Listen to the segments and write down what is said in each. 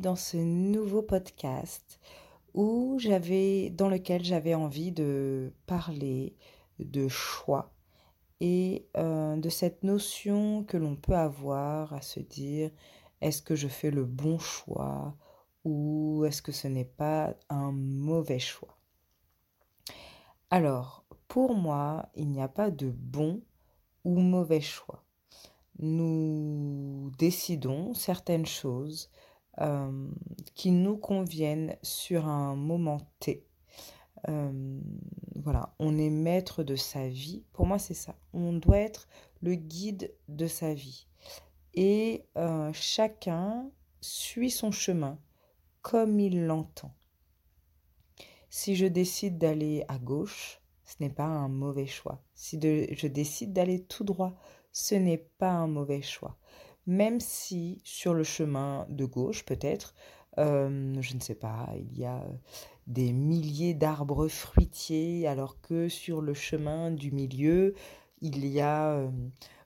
Dans ce nouveau podcast dans lequel j'avais envie de parler de choix et euh, de cette notion que l'on peut avoir à se dire est-ce que je fais le bon choix ou est-ce que ce n'est pas un mauvais choix? Alors, pour moi, il n'y a pas de bon ou mauvais choix. Décidons certaines choses euh, qui nous conviennent sur un moment T. Euh, voilà, on est maître de sa vie. Pour moi, c'est ça. On doit être le guide de sa vie. Et euh, chacun suit son chemin comme il l'entend. Si je décide d'aller à gauche, ce n'est pas un mauvais choix. Si je décide d'aller tout droit, ce n'est pas un mauvais choix même si sur le chemin de gauche, peut-être, euh, je ne sais pas, il y a des milliers d'arbres fruitiers, alors que sur le chemin du milieu, il y a euh,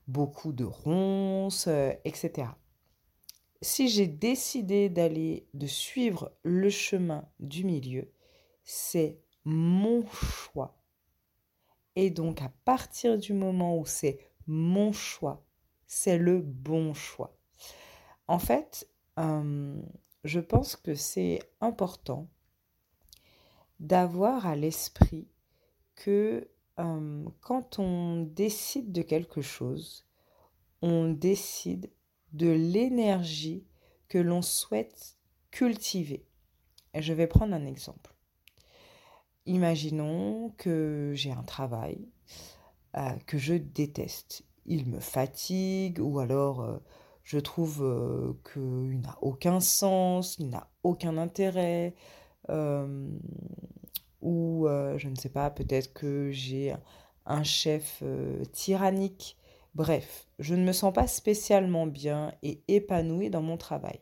beaucoup de ronces, euh, etc. Si j'ai décidé d'aller, de suivre le chemin du milieu, c'est mon choix. Et donc à partir du moment où c'est mon choix, c'est le bon choix. En fait, euh, je pense que c'est important d'avoir à l'esprit que euh, quand on décide de quelque chose, on décide de l'énergie que l'on souhaite cultiver. Je vais prendre un exemple. Imaginons que j'ai un travail euh, que je déteste il me fatigue ou alors euh, je trouve euh, qu'il n'a aucun sens, il n'a aucun intérêt euh, ou je ne sais pas, peut-être que j'ai un chef tyrannique. Bref, je ne me sens pas spécialement bien et épanouie dans mon travail.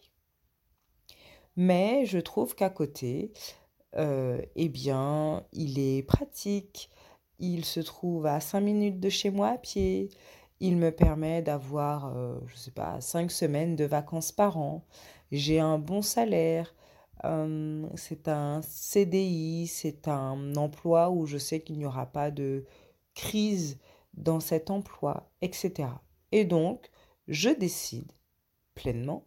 Mais je trouve qu'à côté, eh bien, il est pratique. Il se trouve à 5 minutes de chez moi à pied. Il me permet d'avoir, euh, je ne sais pas, cinq semaines de vacances par an. J'ai un bon salaire. Euh, c'est un CDI, c'est un emploi où je sais qu'il n'y aura pas de crise dans cet emploi, etc. Et donc, je décide pleinement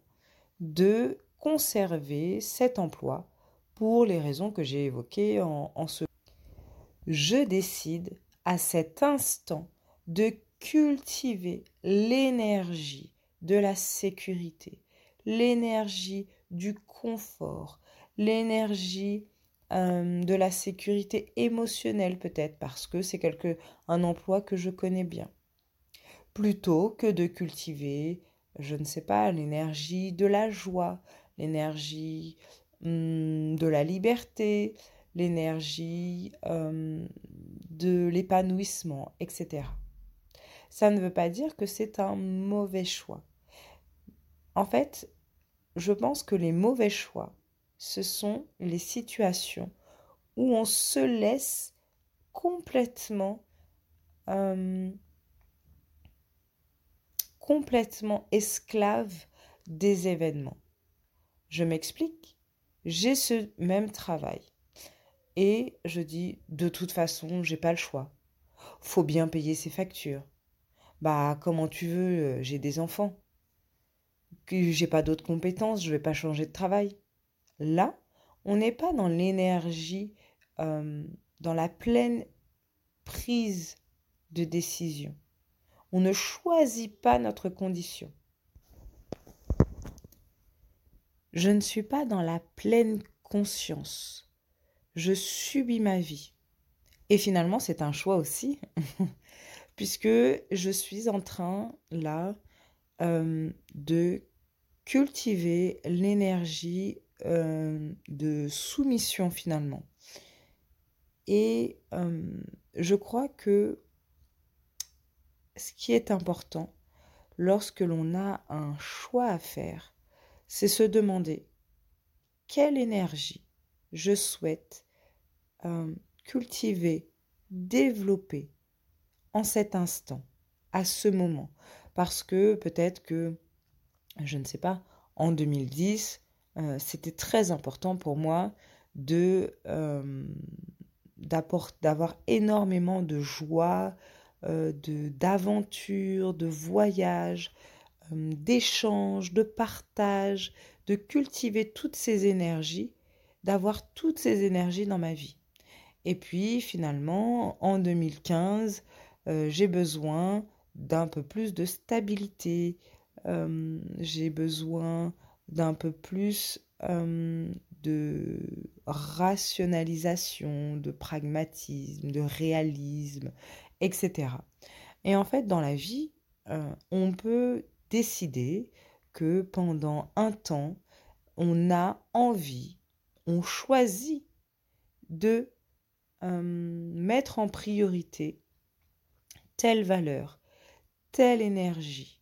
de conserver cet emploi pour les raisons que j'ai évoquées en, en ce... Je décide à cet instant de cultiver l'énergie de la sécurité, l'énergie du confort, l'énergie euh, de la sécurité émotionnelle peut-être parce que c'est quelque un emploi que je connais bien. Plutôt que de cultiver je ne sais pas l'énergie de la joie l'énergie hum, de la liberté l'énergie hum, de l'épanouissement etc ça ne veut pas dire que c'est un mauvais choix. En fait, je pense que les mauvais choix, ce sont les situations où on se laisse complètement euh, complètement esclave des événements. Je m'explique. J'ai ce même travail et je dis de toute façon, j'ai pas le choix. Faut bien payer ses factures. Bah, comment tu veux, euh, j'ai des enfants. J'ai pas d'autres compétences, je vais pas changer de travail. Là, on n'est pas dans l'énergie euh, dans la pleine prise de décision. On ne choisit pas notre condition. Je ne suis pas dans la pleine conscience. Je subis ma vie. Et finalement, c'est un choix aussi, puisque je suis en train, là, euh, de cultiver l'énergie euh, de soumission finalement. Et euh, je crois que ce qui est important lorsque l'on a un choix à faire, c'est se demander quelle énergie je souhaite cultiver, développer en cet instant, à ce moment. Parce que peut-être que, je ne sais pas, en 2010, euh, c'était très important pour moi de euh, d'avoir énormément de joie, euh, de d'aventure, de voyage, d'échange, de partage, de cultiver toutes ces énergies, d'avoir toutes ces énergies dans ma vie. Et puis finalement, en 2015, j'ai besoin d'un peu plus de stabilité, j'ai besoin d'un peu plus de rationalisation, de pragmatisme, de réalisme, etc. Et en fait, dans la vie, on peut décider que pendant un temps, on a envie, on choisit de mettre en priorité telle valeur, telle énergie.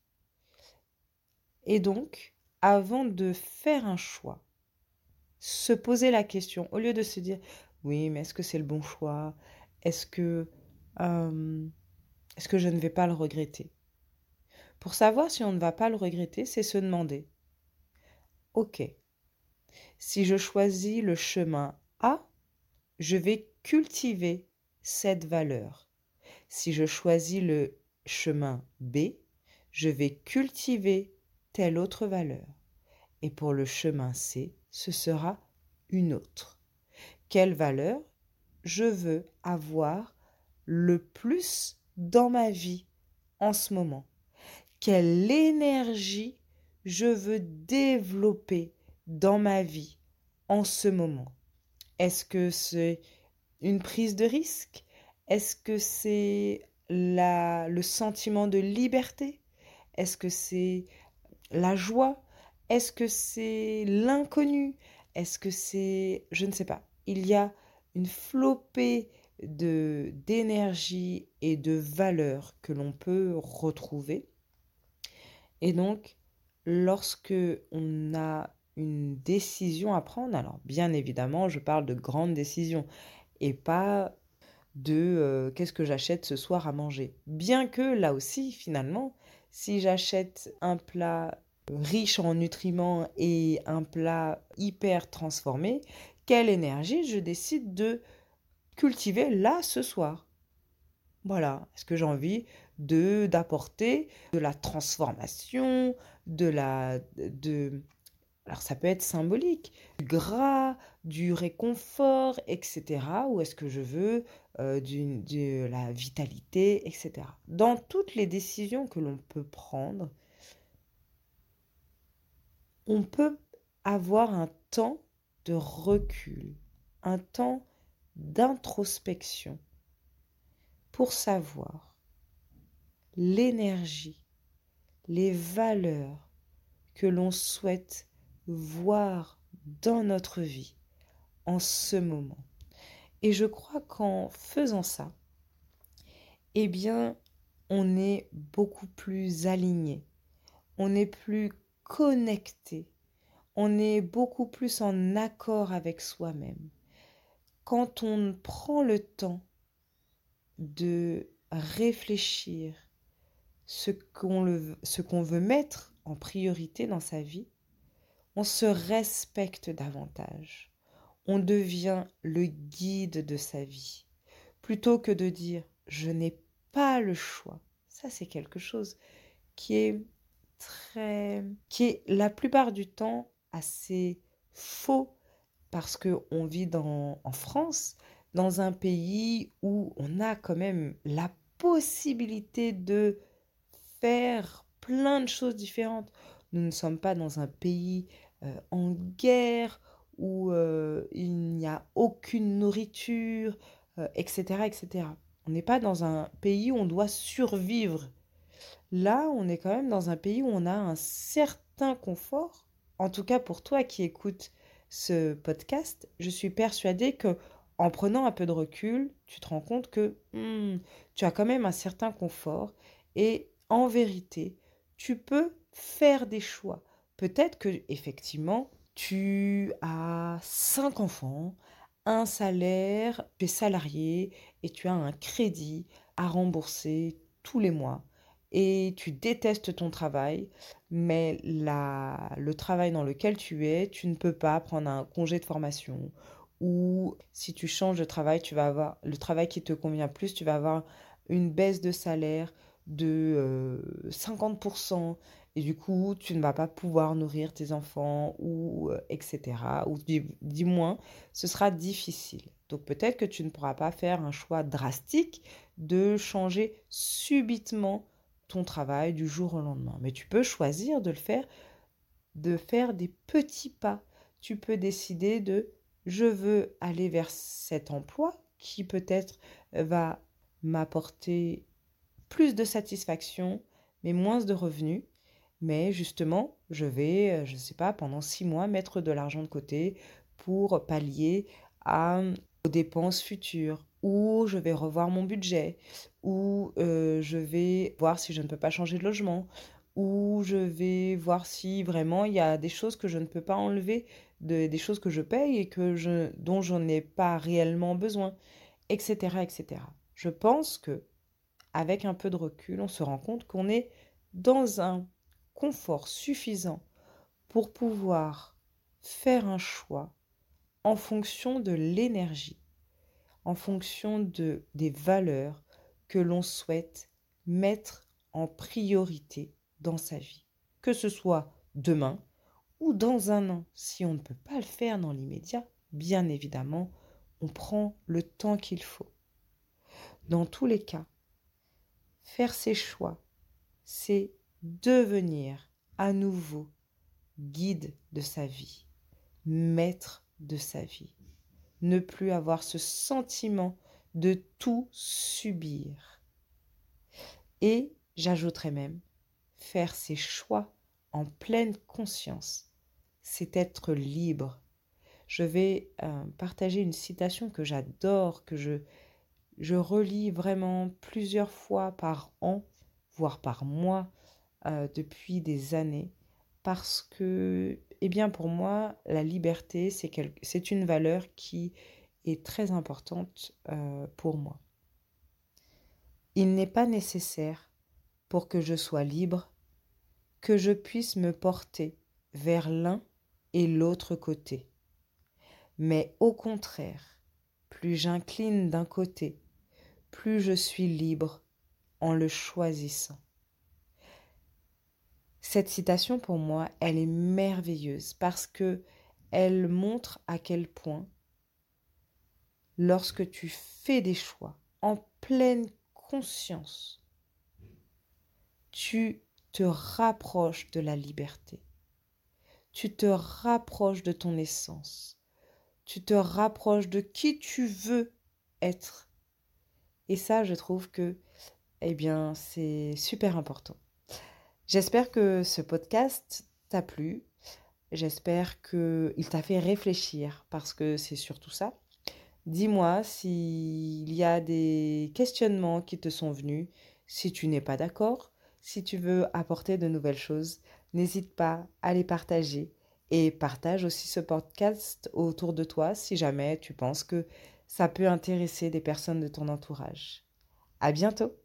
Et donc, avant de faire un choix, se poser la question, au lieu de se dire, oui, mais est-ce que c'est le bon choix? Est-ce que, euh, est-ce que je ne vais pas le regretter? Pour savoir si on ne va pas le regretter, c'est se demander, ok, si je choisis le chemin A, je vais cultiver cette valeur. Si je choisis le chemin B, je vais cultiver telle autre valeur. Et pour le chemin C, ce sera une autre. Quelle valeur je veux avoir le plus dans ma vie en ce moment? Quelle énergie je veux développer dans ma vie en ce moment? Est-ce que c'est une prise de risque? Est-ce que c'est le sentiment de liberté? Est-ce que c'est la joie? Est-ce que c'est l'inconnu? Est-ce que c'est... Je ne sais pas. Il y a une flopée de d'énergie et de valeurs que l'on peut retrouver. Et donc, lorsque on a une décision à prendre, alors bien évidemment, je parle de grandes décisions et pas de euh, qu'est-ce que j'achète ce soir à manger. Bien que là aussi, finalement, si j'achète un plat riche en nutriments et un plat hyper transformé, quelle énergie je décide de cultiver là ce soir Voilà, est-ce que j'ai envie de d'apporter de la transformation, de la de alors ça peut être symbolique, gras, du réconfort, etc. Ou est-ce que je veux euh, de la vitalité, etc. Dans toutes les décisions que l'on peut prendre, on peut avoir un temps de recul, un temps d'introspection pour savoir l'énergie, les valeurs que l'on souhaite voir dans notre vie en ce moment. Et je crois qu'en faisant ça, eh bien, on est beaucoup plus aligné, on est plus connecté, on est beaucoup plus en accord avec soi-même. Quand on prend le temps de réfléchir ce qu'on, ce qu'on veut mettre en priorité dans sa vie, on se respecte davantage on devient le guide de sa vie. Plutôt que de dire je n'ai pas le choix. Ça, c'est quelque chose qui est très. qui est la plupart du temps assez faux parce qu'on vit dans, en France, dans un pays où on a quand même la possibilité de faire plein de choses différentes. Nous ne sommes pas dans un pays euh, en guerre où euh, il n'y a aucune nourriture, etc., euh, etc. On n'est pas dans un pays où on doit survivre. Là, on est quand même dans un pays où on a un certain confort. En tout cas, pour toi qui écoutes ce podcast, je suis persuadée que en prenant un peu de recul, tu te rends compte que hmm, tu as quand même un certain confort et en vérité, tu peux faire des choix. Peut-être que effectivement, tu as cinq enfants, un salaire, tu es salarié et tu as un crédit à rembourser tous les mois. Et tu détestes ton travail, mais la, le travail dans lequel tu es, tu ne peux pas prendre un congé de formation ou si tu changes de travail, tu vas avoir le travail qui te convient plus, tu vas avoir une baisse de salaire de 50% euh, et du coup, tu ne vas pas pouvoir nourrir tes enfants ou euh, etc. Ou du, moins, ce sera difficile. Donc peut-être que tu ne pourras pas faire un choix drastique de changer subitement ton travail du jour au lendemain. Mais tu peux choisir de le faire, de faire des petits pas. Tu peux décider de je veux aller vers cet emploi qui peut-être va m'apporter plus de satisfaction, mais moins de revenus. Mais justement, je vais, euh, je ne sais pas, pendant six mois, mettre de l'argent de côté pour pallier à, aux dépenses futures, ou je vais revoir mon budget, ou euh, je vais voir si je ne peux pas changer de logement, ou je vais voir si vraiment il y a des choses que je ne peux pas enlever, des choses que je paye et que je, dont je n'ai pas réellement besoin, etc., etc. Je pense que avec un peu de recul, on se rend compte qu'on est dans un confort suffisant pour pouvoir faire un choix en fonction de l'énergie, en fonction de, des valeurs que l'on souhaite mettre en priorité dans sa vie. Que ce soit demain ou dans un an. Si on ne peut pas le faire dans l'immédiat, bien évidemment, on prend le temps qu'il faut. Dans tous les cas, faire ses choix, c'est devenir à nouveau guide de sa vie, maître de sa vie. Ne plus avoir ce sentiment de tout subir. Et j'ajouterais même faire ses choix en pleine conscience. C'est être libre. Je vais euh, partager une citation que j'adore, que je, je relis vraiment plusieurs fois par an, voire par mois, euh, depuis des années, parce que, eh bien, pour moi, la liberté, c'est une valeur qui est très importante euh, pour moi. Il n'est pas nécessaire, pour que je sois libre, que je puisse me porter vers l'un et l'autre côté. Mais au contraire, plus j'incline d'un côté, plus je suis libre en le choisissant. Cette citation pour moi, elle est merveilleuse parce que elle montre à quel point lorsque tu fais des choix en pleine conscience, tu te rapproches de la liberté. Tu te rapproches de ton essence. Tu te rapproches de qui tu veux être. Et ça, je trouve que, eh bien, c'est super important. J'espère que ce podcast t'a plu. J'espère qu'il t'a fait réfléchir parce que c'est surtout ça. Dis-moi s'il y a des questionnements qui te sont venus, si tu n'es pas d'accord, si tu veux apporter de nouvelles choses, n'hésite pas à les partager et partage aussi ce podcast autour de toi si jamais tu penses que ça peut intéresser des personnes de ton entourage. À bientôt!